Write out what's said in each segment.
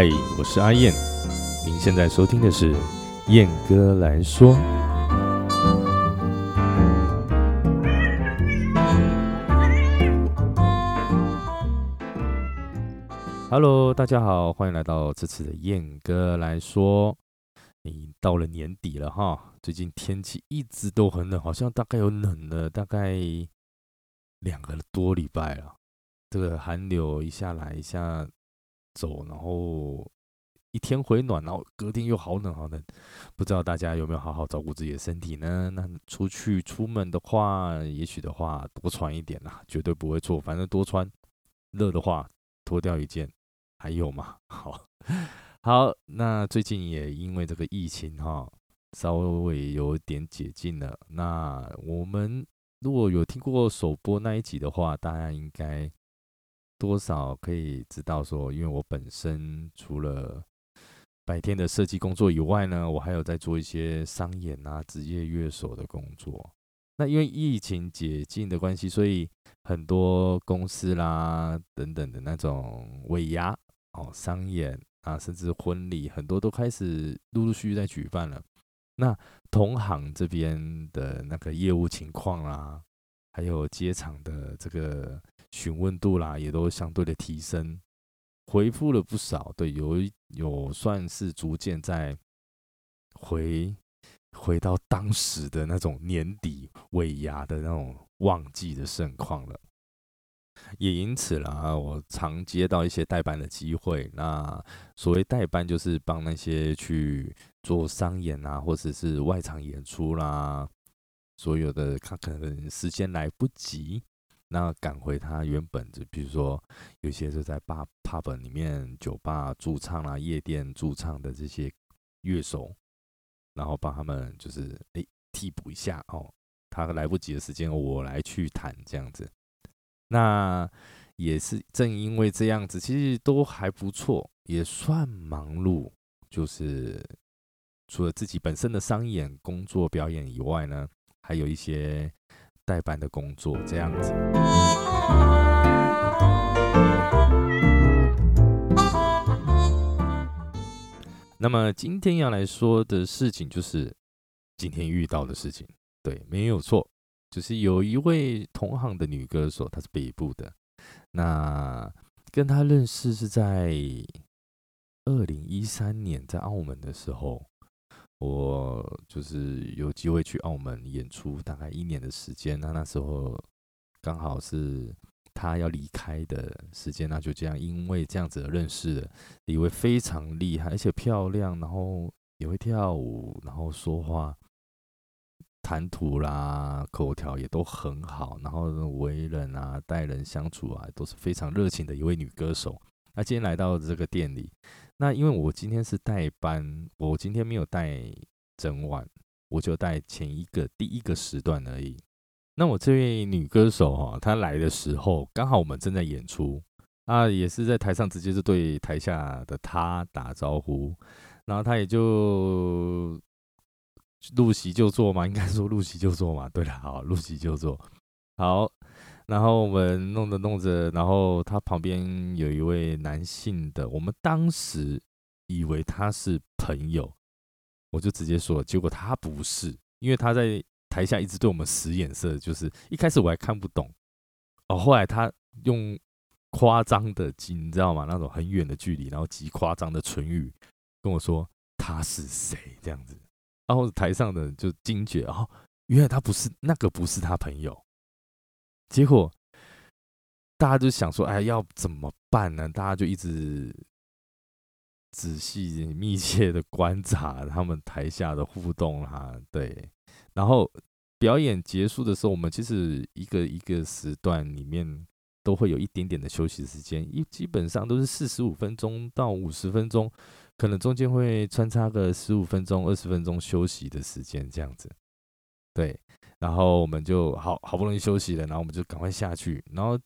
嗨，我是阿燕，您现在收听的是燕哥来说。Hello，大家好，欢迎来到这次的燕哥来说。你到了年底了哈，最近天气一直都很冷，好像大概有冷了大概两个多礼拜了。这个寒流一下来一下走，然后一天回暖，然后隔天又好冷好冷。不知道大家有没有好好照顾自己的身体呢？那出去出门的话，也许的话多穿一点啦，绝对不会错。反正多穿，热的话脱掉一件。还有嘛？好好，那最近也因为这个疫情哈，稍微有点解禁了。那我们如果有听过首播那一集的话，大家应该多少可以知道说，因为我本身除了白天的设计工作以外呢，我还有在做一些商演啊、职业乐手的工作。那因为疫情解禁的关系，所以很多公司啦等等的那种尾牙。哦，商演啊，甚至婚礼，很多都开始陆陆续续在举办了。那同行这边的那个业务情况啦，还有接场的这个询问度啦，也都相对的提升，回复了不少。对，有有算是逐渐在回回到当时的那种年底尾牙的那种旺季的盛况了。也因此啦，我常接到一些代班的机会。那所谓代班，就是帮那些去做商演啊，或者是外场演出啦，所有的他可能时间来不及，那赶回他原本就，比如说有些是在 bar pub 里面、酒吧驻唱啦、夜店驻唱的这些乐手，然后帮他们就是诶替补一下哦，他来不及的时间，我来去弹这样子。那也是正因为这样子，其实都还不错，也算忙碌。就是除了自己本身的商演工作表演以外呢，还有一些代班的工作这样子。那么今天要来说的事情，就是今天遇到的事情，对，没有错。就是有一位同行的女歌手，她是北部的。那跟她认识是在二零一三年在澳门的时候，我就是有机会去澳门演出，大概一年的时间。那那时候刚好是她要离开的时间，那就这样，因为这样子认识了一位非常厉害而且漂亮，然后也会跳舞，然后说话。谈吐啦，口条也都很好，然后为人啊，待人相处啊，都是非常热情的一位女歌手。那今天来到这个店里，那因为我今天是代班，我今天没有带整晚，我就带前一个第一个时段而已。那我这位女歌手哈，她来的时候刚好我们正在演出啊，也是在台上直接是对台下的她打招呼，然后她也就。入席就坐嘛，应该说入席就坐嘛。对了，好，入席就坐。好，然后我们弄着弄着，然后他旁边有一位男性的，我们当时以为他是朋友，我就直接说，结果他不是，因为他在台下一直对我们使眼色，就是一开始我还看不懂，哦，后来他用夸张的，你知道吗？那种很远的距离，然后极夸张的唇语跟我说他是谁这样子。然后台上的就惊觉，哦，原来他不是那个，不是他朋友。结果大家就想说，哎，要怎么办呢？大家就一直仔细、密切的观察他们台下的互动哈。对，然后表演结束的时候，我们其实一个一个时段里面都会有一点点的休息时间，一基本上都是四十五分钟到五十分钟。可能中间会穿插个十五分钟、二十分钟休息的时间，这样子，对。然后我们就好好不容易休息了，然后我们就赶快下去。然后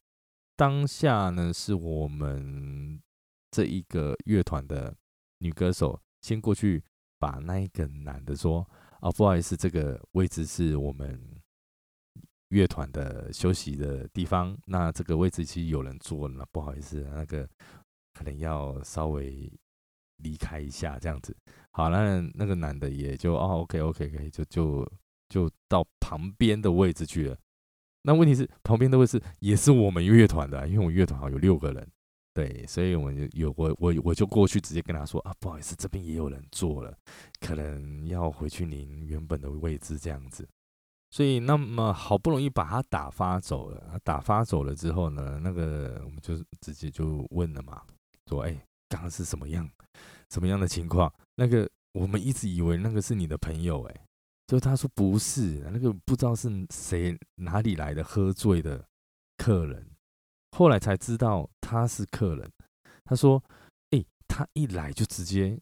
当下呢，是我们这一个乐团的女歌手先过去把那一个男的说：“啊，不好意思，这个位置是我们乐团的休息的地方。那这个位置其实有人坐了，不好意思，那个可能要稍微。”离开一下这样子。好，那那个男的也就哦，OK OK OK，就就就到旁边的位置去了。那问题是旁边的位置也是我们乐团的，因为我乐团好像有六个人，对，所以我们有我我我就过去直接跟他说啊，不好意思，这边也有人坐了，可能要回去您原本的位置这样子。所以那么好不容易把他打发走了，打发走了之后呢，那个我们就直接就问了嘛，说哎，刚刚是什么样，什么样的情况？那个我们一直以为那个是你的朋友，哎。就他说不是那个不知道是谁哪里来的喝醉的客人，后来才知道他是客人。他说：“哎，他一来就直接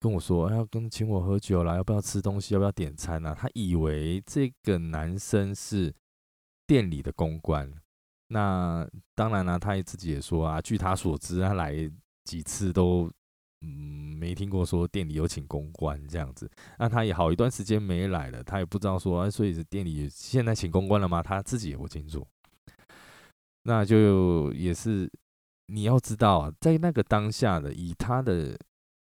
跟我说要跟请我喝酒啦，要不要吃东西，要不要点餐啊？”他以为这个男生是店里的公关。那当然了，他也自己也说啊，据他所知，他来几次都。嗯，没听过说店里有请公关这样子，那他也好一段时间没来了，他也不知道说，所以是店里现在请公关了吗？他自己也不清楚。那就也是你要知道啊，在那个当下的以他的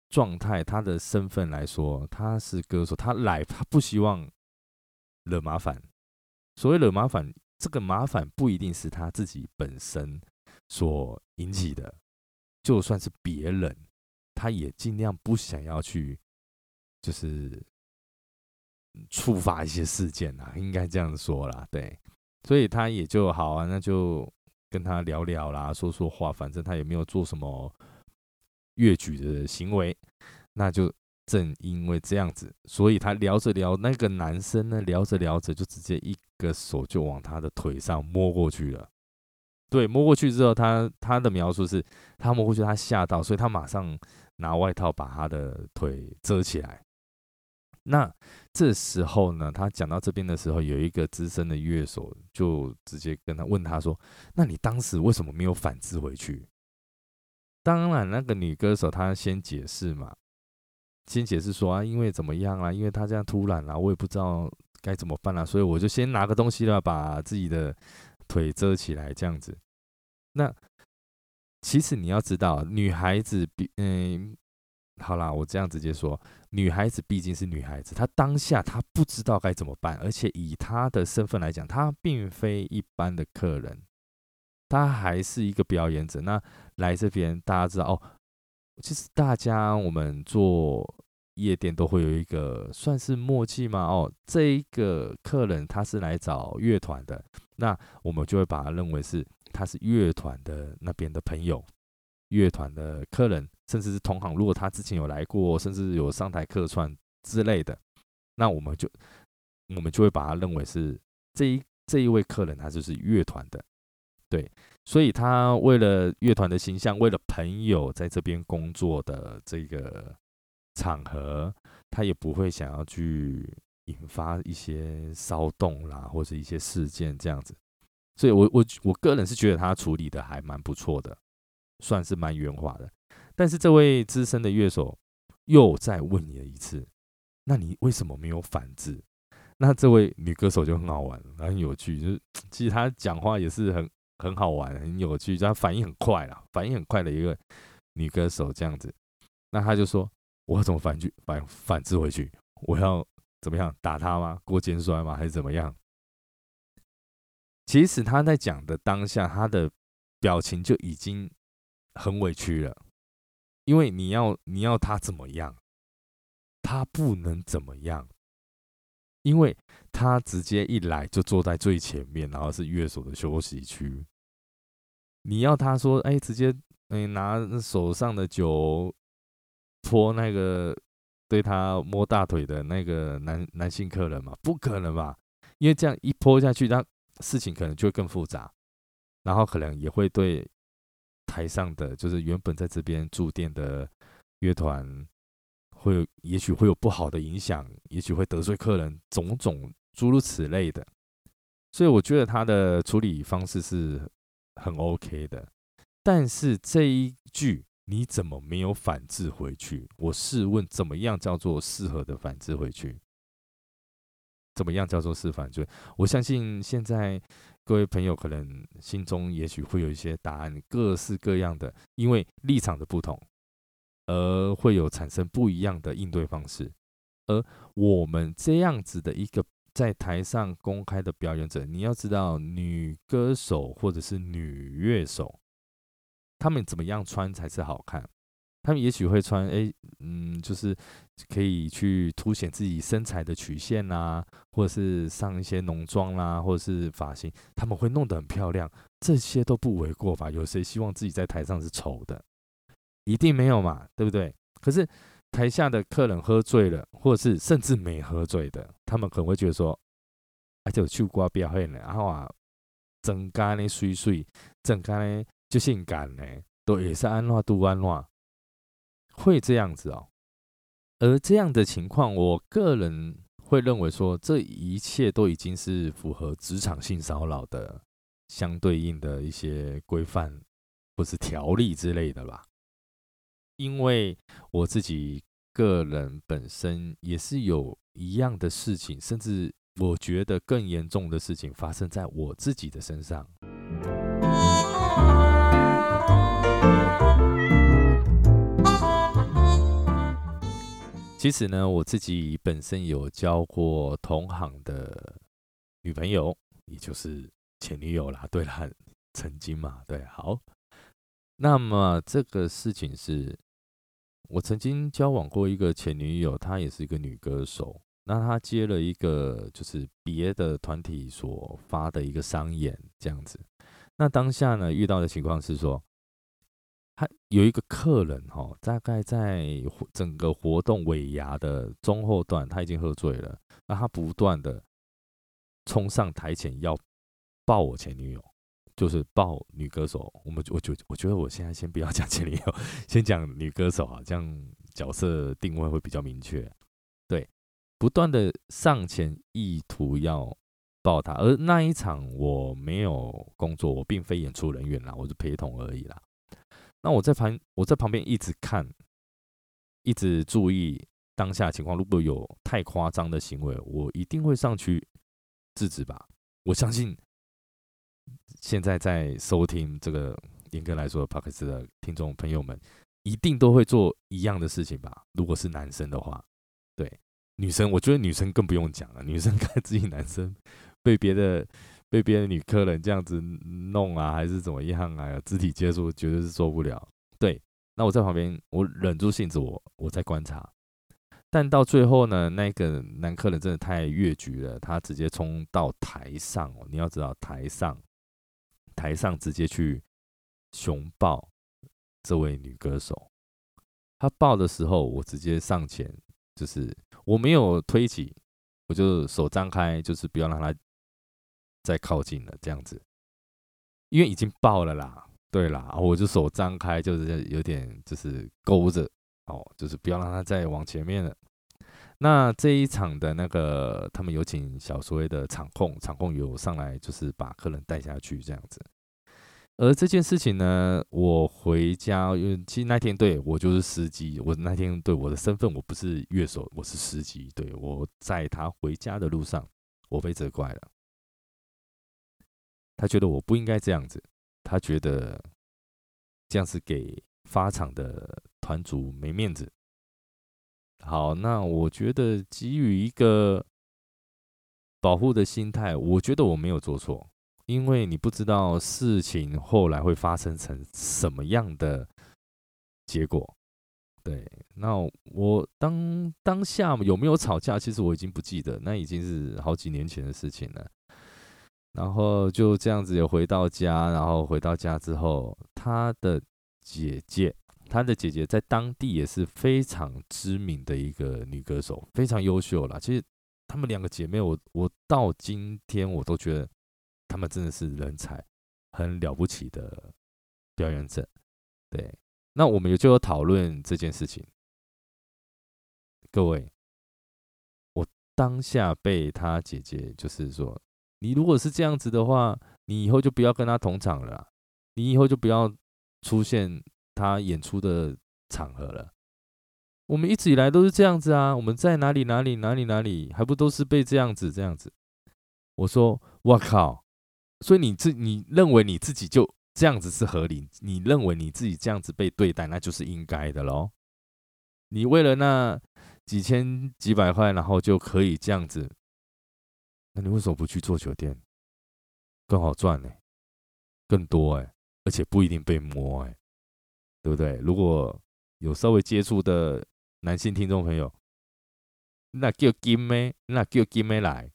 状态、他的身份来说，他是歌手，他来他不希望惹麻烦。所谓惹麻烦，这个麻烦不一定是他自己本身所引起的，就算是别人。他也尽量不想要去，就是触发一些事件啊，应该这样说啦，对，所以他也就好啊，那就跟他聊聊啦，说说话，反正他也没有做什么越矩的行为，那就正因为这样子，所以他聊着聊，那个男生呢，聊着聊着就直接一个手就往他的腿上摸过去了。对，摸过去之后，他他的描述是，他摸过去，他吓到，所以他马上拿外套把他的腿遮起来。那这时候呢，他讲到这边的时候，有一个资深的乐手就直接跟他问他说：“那你当时为什么没有反制回去？”当然，那个女歌手她先解释嘛，先解释说啊，因为怎么样啊，因为他这样突然啊，我也不知道该怎么办啊，所以我就先拿个东西了，把自己的。腿遮起来这样子，那其实你要知道，女孩子比嗯，好啦，我这样直接说，女孩子毕竟是女孩子，她当下她不知道该怎么办，而且以她的身份来讲，她并非一般的客人，她还是一个表演者。那来这边，大家知道哦，其实大家我们做夜店都会有一个算是默契嘛，哦，这一个客人他是来找乐团的。那我们就会把他认为是他是乐团的那边的朋友，乐团的客人，甚至是同行。如果他之前有来过，甚至有上台客串之类的，那我们就我们就会把他认为是这一这一位客人，他就是乐团的。对，所以他为了乐团的形象，为了朋友在这边工作的这个场合，他也不会想要去。引发一些骚动啦，或者一些事件这样子，所以我我我个人是觉得他处理的还蛮不错的，算是蛮圆滑的。但是这位资深的乐手又再问你了一次，那你为什么没有反制？那这位女歌手就很好玩，很有趣，就是 其实她讲话也是很很好玩，很有趣，她反应很快啦，反应很快的一个女歌手这样子。那她就说：“我怎么反拒反反制回去？我要。”怎么样打他吗？过肩摔吗？还是怎么样？其实他在讲的当下，他的表情就已经很委屈了，因为你要你要他怎么样，他不能怎么样，因为他直接一来就坐在最前面，然后是乐手的休息区。你要他说，哎，直接哎拿手上的酒泼那个。对他摸大腿的那个男男性客人嘛，不可能吧？因为这样一泼下去，他事情可能就会更复杂，然后可能也会对台上的就是原本在这边驻店的乐团，会有也许会有不好的影响，也许会得罪客人，种种诸如此类的。所以我觉得他的处理方式是很 OK 的，但是这一句。你怎么没有反制回去？我试问，怎么样叫做适合的反制回去？怎么样叫做适反制？我相信现在各位朋友可能心中也许会有一些答案，各式各样的，因为立场的不同，而会有产生不一样的应对方式。而我们这样子的一个在台上公开的表演者，你要知道，女歌手或者是女乐手，她们怎么样穿才是好看？他们也许会穿，哎，嗯，就是可以去凸显自己身材的曲线啦，或者是上一些浓妆啦，或者是发型，他们会弄得很漂亮，这些都不为过吧？有谁希望自己在台上是丑的？一定没有嘛，对不对？可是。台下的客人喝醉了，或者是甚至没喝醉的，他们可能会觉得说：“而且我去过表演呢，然后啊，整干呢水水，整干呢就性感呢，都也是安话度安话，会这样子哦。而这样的情况，我个人会认为说，这一切都已经是符合职场性骚扰的相对应的一些规范或是条例之类的吧。因为我自己个人本身也是有一样的事情，甚至我觉得更严重的事情发生在我自己的身上。其实呢，我自己本身有交过同行的女朋友，也就是前女友啦。对啦，曾经嘛，对，好。那么这个事情是。我曾经交往过一个前女友，她也是一个女歌手。那她接了一个就是别的团体所发的一个商演这样子。那当下呢遇到的情况是说，他有一个客人哈，大概在整个活动尾牙的中后段，他已经喝醉了。那他不断的冲上台前要抱我前女友。就是抱女歌手，我们我就我觉得我现在先不要讲前女友，先讲女歌手啊，这样角色定位会比较明确。对，不断的上前意图要抱她，而那一场我没有工作，我并非演出人员啦，我是陪同而已啦。那我在旁我在旁边一直看，一直注意当下情况，如果有太夸张的行为，我一定会上去制止吧。我相信。现在在收听这个严格来说 p o d c 的听众朋友们，一定都会做一样的事情吧？如果是男生的话，对女生，我觉得女生更不用讲了。女生看自己男生 被别的被别的女客人这样子弄啊，还是怎么样啊，肢体接触绝对是受不了。对，那我在旁边，我忍住性子，我我在观察。但到最后呢，那个男客人真的太越局了，他直接冲到台上哦。你要知道，台上。台上直接去熊抱这位女歌手，她抱的时候，我直接上前，就是我没有推起，我就手张开，就是不要让她再靠近了，这样子，因为已经爆了啦。对啦，我就手张开，就是有点就是勾着，哦，就是不要让她再往前面了。那这一场的那个，他们有请小所谓的场控，场控有上来，就是把客人带下去这样子。而这件事情呢，我回家，因为其实那天对我就是司机，我那天对我的身份我不是乐手，我是司机。对我在他回家的路上，我被责怪了。他觉得我不应该这样子，他觉得这样子给发场的团主没面子。好，那我觉得基于一个保护的心态，我觉得我没有做错，因为你不知道事情后来会发生成什么样的结果。对，那我当当下有没有吵架，其实我已经不记得，那已经是好几年前的事情了。然后就这样子也回到家，然后回到家之后，他的姐姐。她的姐姐在当地也是非常知名的一个女歌手，非常优秀啦。其实她们两个姐妹，我我到今天我都觉得她们真的是人才，很了不起的表演者。对，那我们也就有讨论这件事情。各位，我当下被她姐姐就是说，你如果是这样子的话，你以后就不要跟他同场了，你以后就不要出现。他演出的场合了，我们一直以来都是这样子啊！我们在哪里哪里哪里哪里，还不都是被这样子这样子？我说我靠！所以你自你认为你自己就这样子是合理？你认为你自己这样子被对待，那就是应该的喽？你为了那几千几百块，然后就可以这样子，那你为什么不去做酒店？更好赚呢，更多哎，而且不一定被摸哎，对不对？如果有稍微接触的男性听众朋友，那叫金咩？那叫金咩来？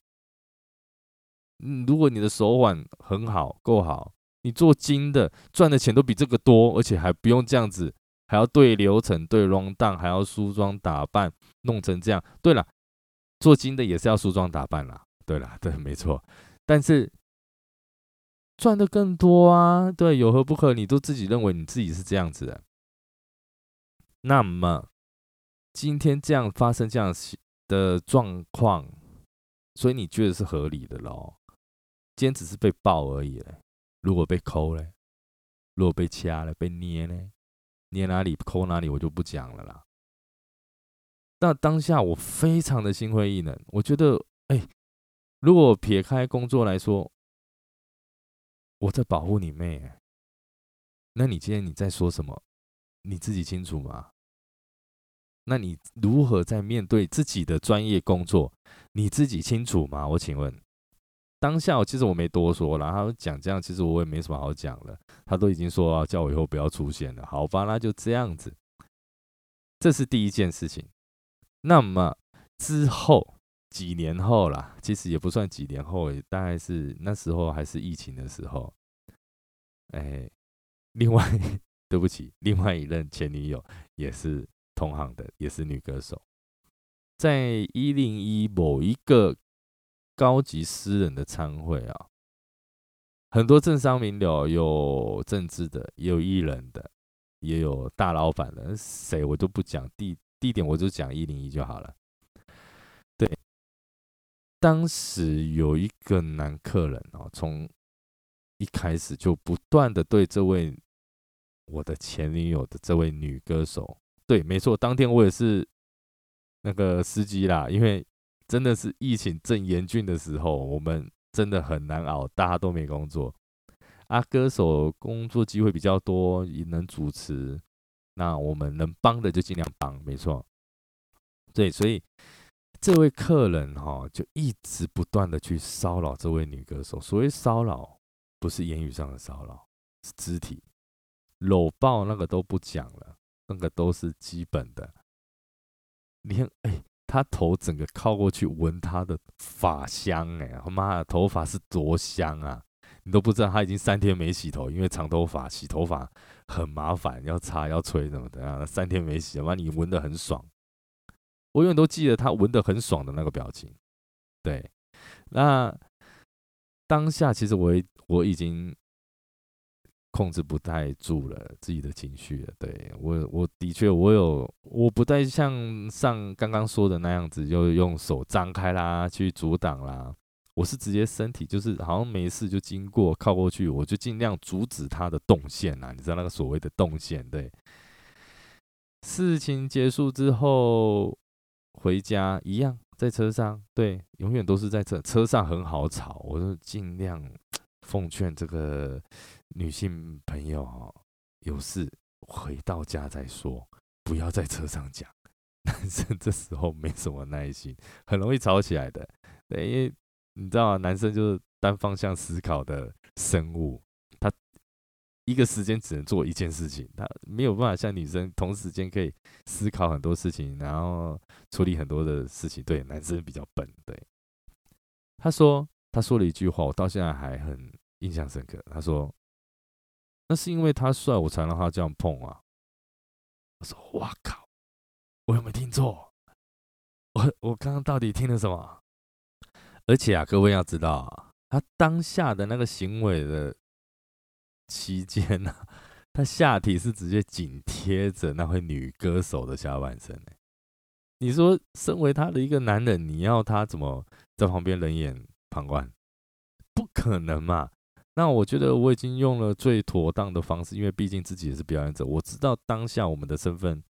嗯，如果你的手腕很好，够好，你做金的赚的钱都比这个多，而且还不用这样子，还要对流程、对 round down，还要梳妆打扮，弄成这样。对了，做金的也是要梳妆打扮啦。对了，对，没错。但是赚的更多啊，对，有何不可？你都自己认为你自己是这样子的，那么今天这样发生这样的状况，所以你觉得是合理的喽？今天只是被爆而已嘞，如果被抠嘞，如果被掐了、被捏呢？捏哪里抠哪里，我就不讲了啦。那当下我非常的心灰意冷，我觉得，哎，如果撇开工作来说，我在保护你妹，那你今天你在说什么？你自己清楚吗？那你如何在面对自己的专业工作？你自己清楚吗？我请问。当下，其实我没多说了。他讲这样，其实我也没什么好讲了。他都已经说叫我以后不要出现了，好吧？那就这样子。这是第一件事情。那么之后几年后啦，其实也不算几年后，大概是那时候还是疫情的时候。哎，另外，对不起，另外一任前女友也是同行的，也是女歌手，在一零一某一个。高级私人的参会啊，很多政商名流，有政治的，也有艺人的，也有大老板的，谁我都不讲地地点，我就讲一零一就好了。对，当时有一个男客人哦，从一开始就不断的对这位我的前女友的这位女歌手，对，没错，当天我也是那个司机啦，因为。真的是疫情正严峻的时候，我们真的很难熬，大家都没工作啊。歌手工作机会比较多，也能主持，那我们能帮的就尽量帮，没错。对，所以这位客人哈，就一直不断的去骚扰这位女歌手。所谓骚扰，不是言语上的骚扰，是肢体搂抱，那个都不讲了，那个都是基本的。连哎。他头整个靠过去闻他的发香，哎，他妈的头发是多香啊！你都不知道他已经三天没洗头，因为长头发洗头发很麻烦，要擦要吹什么的啊。三天没洗，妈你闻得很爽，我永远都记得他闻得很爽的那个表情。对，那当下其实我我已经。控制不太住了自己的情绪了，对我，我的确我有，我不再像上刚刚说的那样子，就用手张开啦去阻挡啦，我是直接身体就是好像没事就经过靠过去，我就尽量阻止他的动线啦，你知道那个所谓的动线对。事情结束之后回家一样在车上，对，永远都是在车车上很好吵，我就尽量奉劝这个。女性朋友哈，有事回到家再说，不要在车上讲。男生这时候没什么耐心，很容易吵起来的。对，因为你知道吗，男生就是单方向思考的生物，一个时间只能做一件事情，他没有办法像女生同时间可以思考很多事情，然后处理很多的事情。对，男生比较笨。对，他说，他说了一句话，我到现在还很印象深刻。他说。那是因为他帅，我才让他这样碰啊！我说：“哇靠，我有没有听错？我我刚刚到底听了什么？而且啊，各位要知道啊，他当下的那个行为的期间呢，他下体是直接紧贴着那位女歌手的下半身你说，身为他的一个男人，你要他怎么在旁边冷眼旁观？不可能嘛！那我觉得我已经用了最妥当的方式，因为毕竟自己也是表演者，我知道当下我们的身份，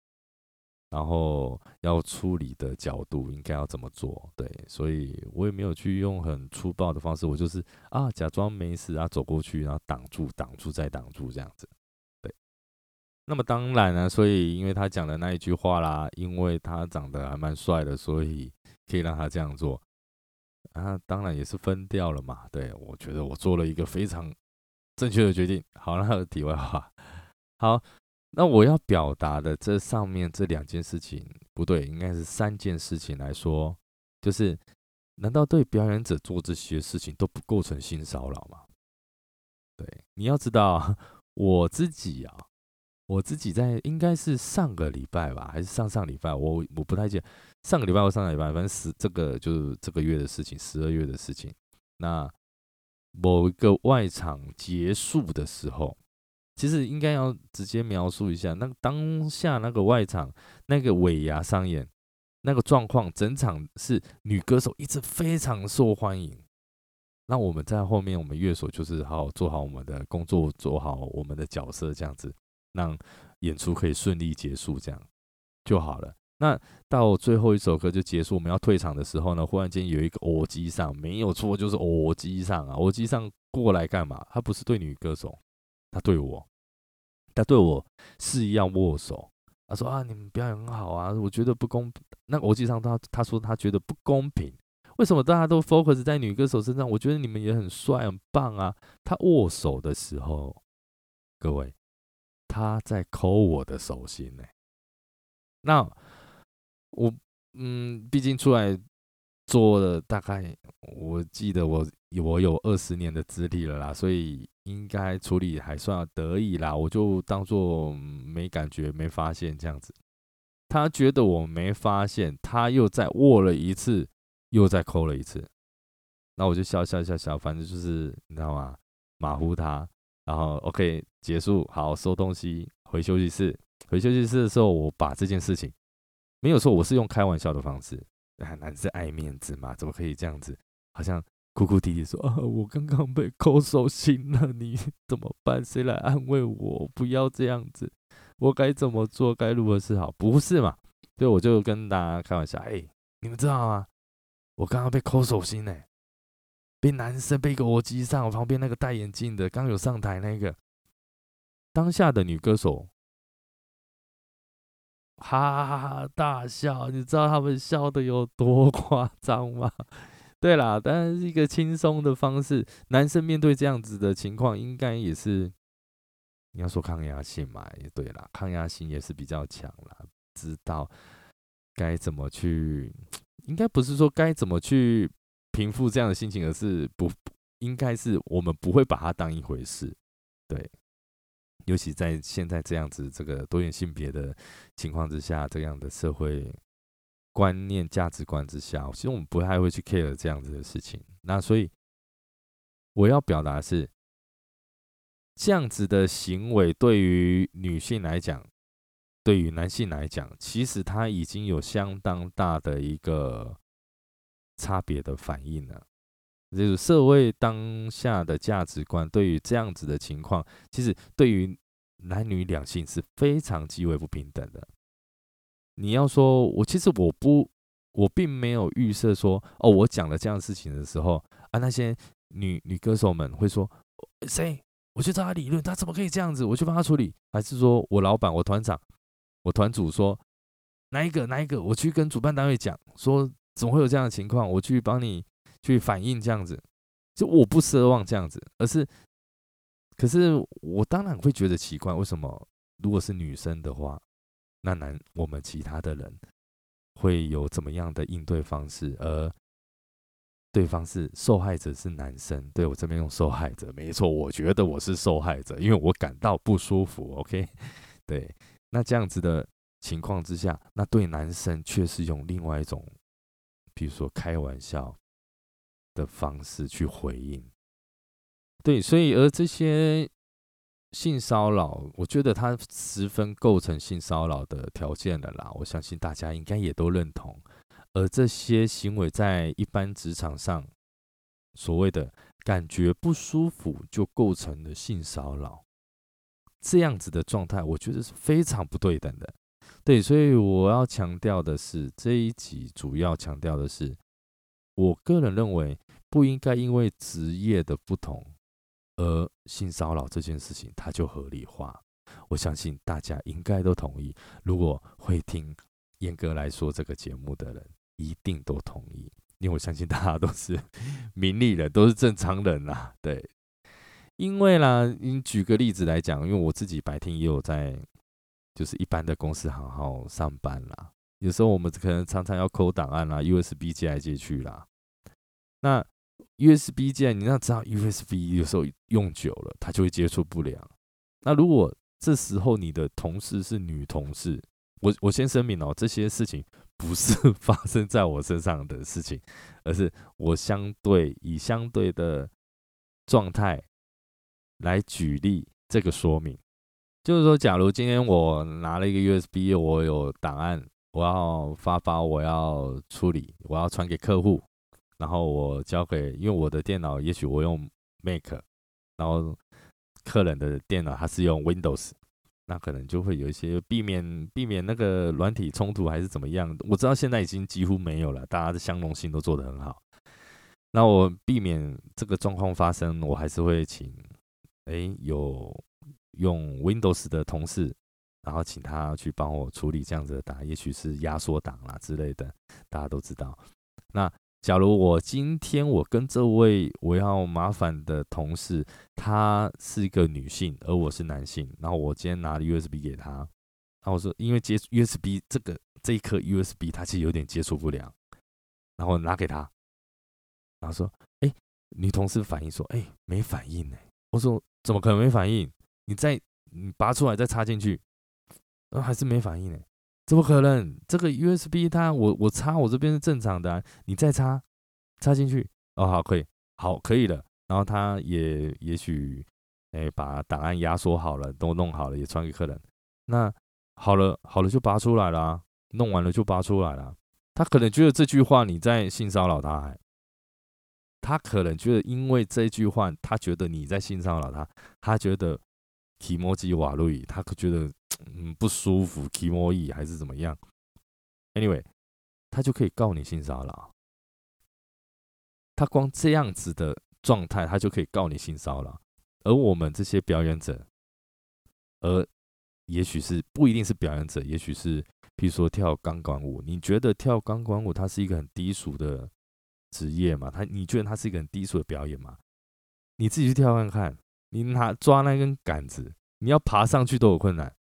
然后要处理的角度应该要怎么做，对，所以我也没有去用很粗暴的方式，我就是啊假装没事啊走过去，然后挡住、挡住再挡住这样子，对。那么当然呢，所以因为他讲的那一句话啦，因为他长得还蛮帅的，所以可以让他这样做。啊，当然也是分掉了嘛。对我觉得我做了一个非常正确的决定。好，那 题外话，好，那我要表达的这上面这两件事情不对，应该是三件事情来说，就是难道对表演者做这些事情都不构成性骚扰吗？对，你要知道我自己啊。我自己在应该是上个礼拜吧，还是上上礼拜，我我不太记得上个礼拜或上个礼拜，反正十这个就是这个月的事情，十二月的事情。那某一个外场结束的时候，其实应该要直接描述一下，那当下那个外场那个尾牙上演那个状况，整场是女歌手一直非常受欢迎。那我们在后面，我们乐手就是好好做好我们的工作，做好我们的角色，这样子。让演出可以顺利结束，这样就好了。那到最后一首歌就结束，我们要退场的时候呢，忽然间有一个偶机上没有错，就是偶机上啊，偶机上过来干嘛？他不是对女歌手，他对我，他对我示意要握手。他说啊，你们表演很好啊，我觉得不公平。那国际上他他说他觉得不公平，为什么大家都 focus 在女歌手身上？我觉得你们也很帅很棒啊。他握手的时候，各位。他在抠我的手心呢，那我嗯，毕竟出来做了大概，我记得我我有二十年的资历了啦，所以应该处理还算得意啦，我就当做没感觉、没发现这样子。他觉得我没发现，他又再握了一次，又再抠了一次，那我就笑笑笑笑，反正就是你知道吗？马虎他。然后 OK 结束，好收东西回休息室。回休息室的时候，我把这件事情没有错，我是用开玩笑的方式。男生爱面子嘛，怎么可以这样子？好像哭哭啼啼说啊，我刚刚被抠手心了，你 怎么办？谁来安慰我？不要这样子，我该怎么做？该如何是好？不是嘛？所以我就跟大家开玩笑，哎，你们知道吗？我刚刚被抠手心呢。被男生被一个耳机上，我旁边那个戴眼镜的，刚有上台那个，当下的女歌手，哈哈哈大笑，你知道他们笑的有多夸张吗？对啦，当然是一个轻松的方式。男生面对这样子的情况，应该也是你要说抗压性嘛，也对啦，抗压性也是比较强啦，知道该怎么去，应该不是说该怎么去。平复这样的心情，而是不应该是我们不会把它当一回事，对。尤其在现在这样子这个多元性别的情况之下，这样的社会观念、价值观之下，其实我们不太会去 care 这样子的事情。那所以我要表达是，这样子的行为对于女性来讲，对于男性来讲，其实他已经有相当大的一个。差别的反应了，就是社会当下的价值观对于这样子的情况，其实对于男女两性是非常极为不平等的。你要说，我其实我不，我并没有预设说，哦，我讲了这样事情的时候啊，那些女女歌手们会说，谁？我去找他理论，他怎么可以这样子？我去帮他处理，还是说我老板、我团长、我团主说哪一个哪一个？我去跟主办单位讲说。怎么会有这样的情况？我去帮你去反映这样子，就我不奢望这样子，而是，可是我当然会觉得奇怪，为什么如果是女生的话，那男我们其他的人会有怎么样的应对方式？而对方是受害者是男生，对我这边用受害者，没错，我觉得我是受害者，因为我感到不舒服。OK，对，那这样子的情况之下，那对男生却是用另外一种。比如说开玩笑的方式去回应，对，所以而这些性骚扰，我觉得它十分构成性骚扰的条件的啦。我相信大家应该也都认同。而这些行为在一般职场上，所谓的感觉不舒服就构成了性骚扰，这样子的状态，我觉得是非常不对等的。对，所以我要强调的是，这一集主要强调的是，我个人认为不应该因为职业的不同而性骚扰这件事情它就合理化。我相信大家应该都同意。如果会听严格来说这个节目的人，一定都同意，因为我相信大家都是名利人，都是正常人呐。对，因为啦，你举个例子来讲，因为我自己白天也有在，就是一般的公司行号上班啦。有时候我们可能常常要抠档案啦，USB 接来接去啦。那 USB 键，你要知道 USB 有时候用久了，它就会接触不良。那如果这时候你的同事是女同事，我我先声明哦，这些事情不是发生在我身上的事情，而是我相对以相对的状态来举例这个说明，就是说，假如今天我拿了一个 USB，我有档案，我要发发，我要处理，我要传给客户，然后我交给，因为我的电脑也许我用 Mac，然后。客人的电脑他是用 Windows，那可能就会有一些避免避免那个软体冲突还是怎么样？我知道现在已经几乎没有了，大家的相容性都做得很好。那我避免这个状况发生，我还是会请哎有用 Windows 的同事，然后请他去帮我处理这样子的档，也许是压缩档啦之类的，大家都知道。那假如我今天我跟这位我要麻烦的同事，她是一个女性，而我是男性，然后我今天拿 USB 给她，然后我说因为接 USB 这个这一颗 USB 它其实有点接触不良，然后拿给她，然后说，哎，女同事反应说，哎，没反应呢。我说怎么可能没反应？你再你拔出来再插进去，呃还是没反应呢。怎么可能？这个 USB 它我我插我这边是正常的，你再插插进去哦，好可以，好可以了。然后他也也许哎把档案压缩好了，都弄好了，也传给客人。那好了好了就拔出来了，弄完了就拔出来了。他可能觉得这句话你在性骚扰他，他可能觉得因为这句话，他觉得你在性骚扰他，他觉得。提摩基瓦路伊，他可觉得 嗯不舒服，提摩伊还是怎么样？Anyway，他就可以告你性骚扰。他光这样子的状态，他就可以告你性骚扰。而我们这些表演者，而也许是不一定是表演者，也许是比如说跳钢管舞，你觉得跳钢管舞它是一个很低俗的职业吗？他你觉得它是一个很低俗的表演吗？你自己去跳看看。你拿抓那根杆子，你要爬上去都有困难。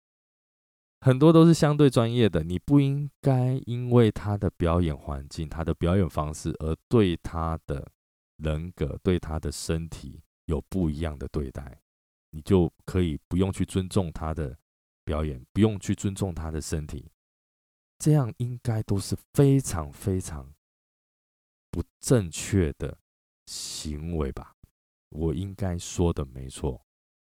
很多都是相对专业的，你不应该因为他的表演环境、他的表演方式而对他的人格、对他的身体有不一样的对待，你就可以不用去尊重他的表演，不用去尊重他的身体。这样应该都是非常非常不正确的行为吧。我应该说的没错，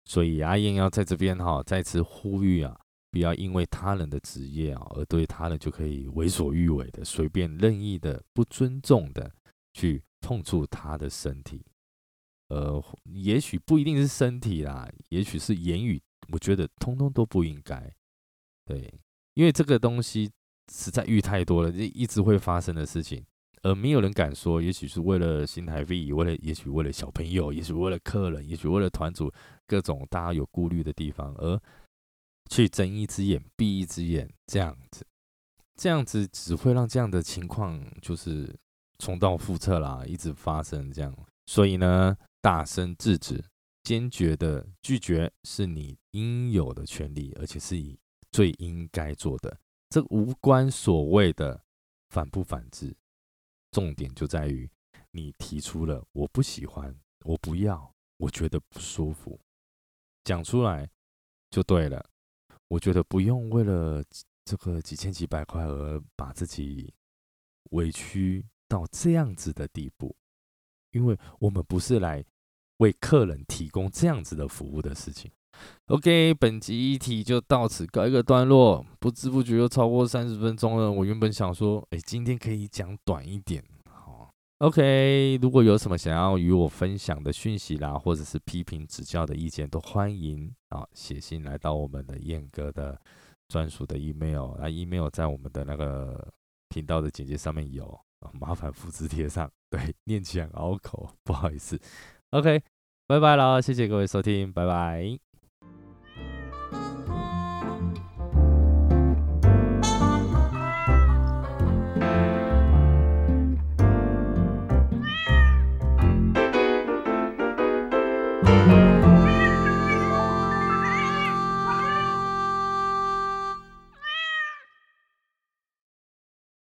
所以阿燕要在这边哈再次呼吁啊，不要因为他人的职业啊而对他人就可以为所欲为的、随便任意的、不尊重的去碰触他的身体。呃，也许不一定是身体啦，也许是言语，我觉得通通都不应该。对，因为这个东西实在遇太多了，这一直会发生的事情。而没有人敢说，也许是为了新台币，为了也许为了小朋友，也许为了客人，也许为了团主，各种大家有顾虑的地方，而去睁一只眼闭一只眼，这样子，这样子只会让这样的情况就是重蹈覆辙啦，一直发生这样。所以呢，大声制止，坚决的拒绝，是你应有的权利，而且是以最应该做的。这无关所谓的反不反制。重点就在于，你提出了我不喜欢，我不要，我觉得不舒服，讲出来就对了。我觉得不用为了这个几千几百块而把自己委屈到这样子的地步，因为我们不是来为客人提供这样子的服务的事情。OK，本集议题就到此告一个段落。不知不觉又超过三十分钟了。我原本想说，哎，今天可以讲短一点。好，OK，如果有什么想要与我分享的讯息啦，或者是批评指教的意见，都欢迎啊写信来到我们的燕哥的专属的 email。那 email 在我们的那个频道的简介上面有，麻烦复制贴上。对，念起来拗口，不好意思。OK，拜拜了，谢谢各位收听，拜拜。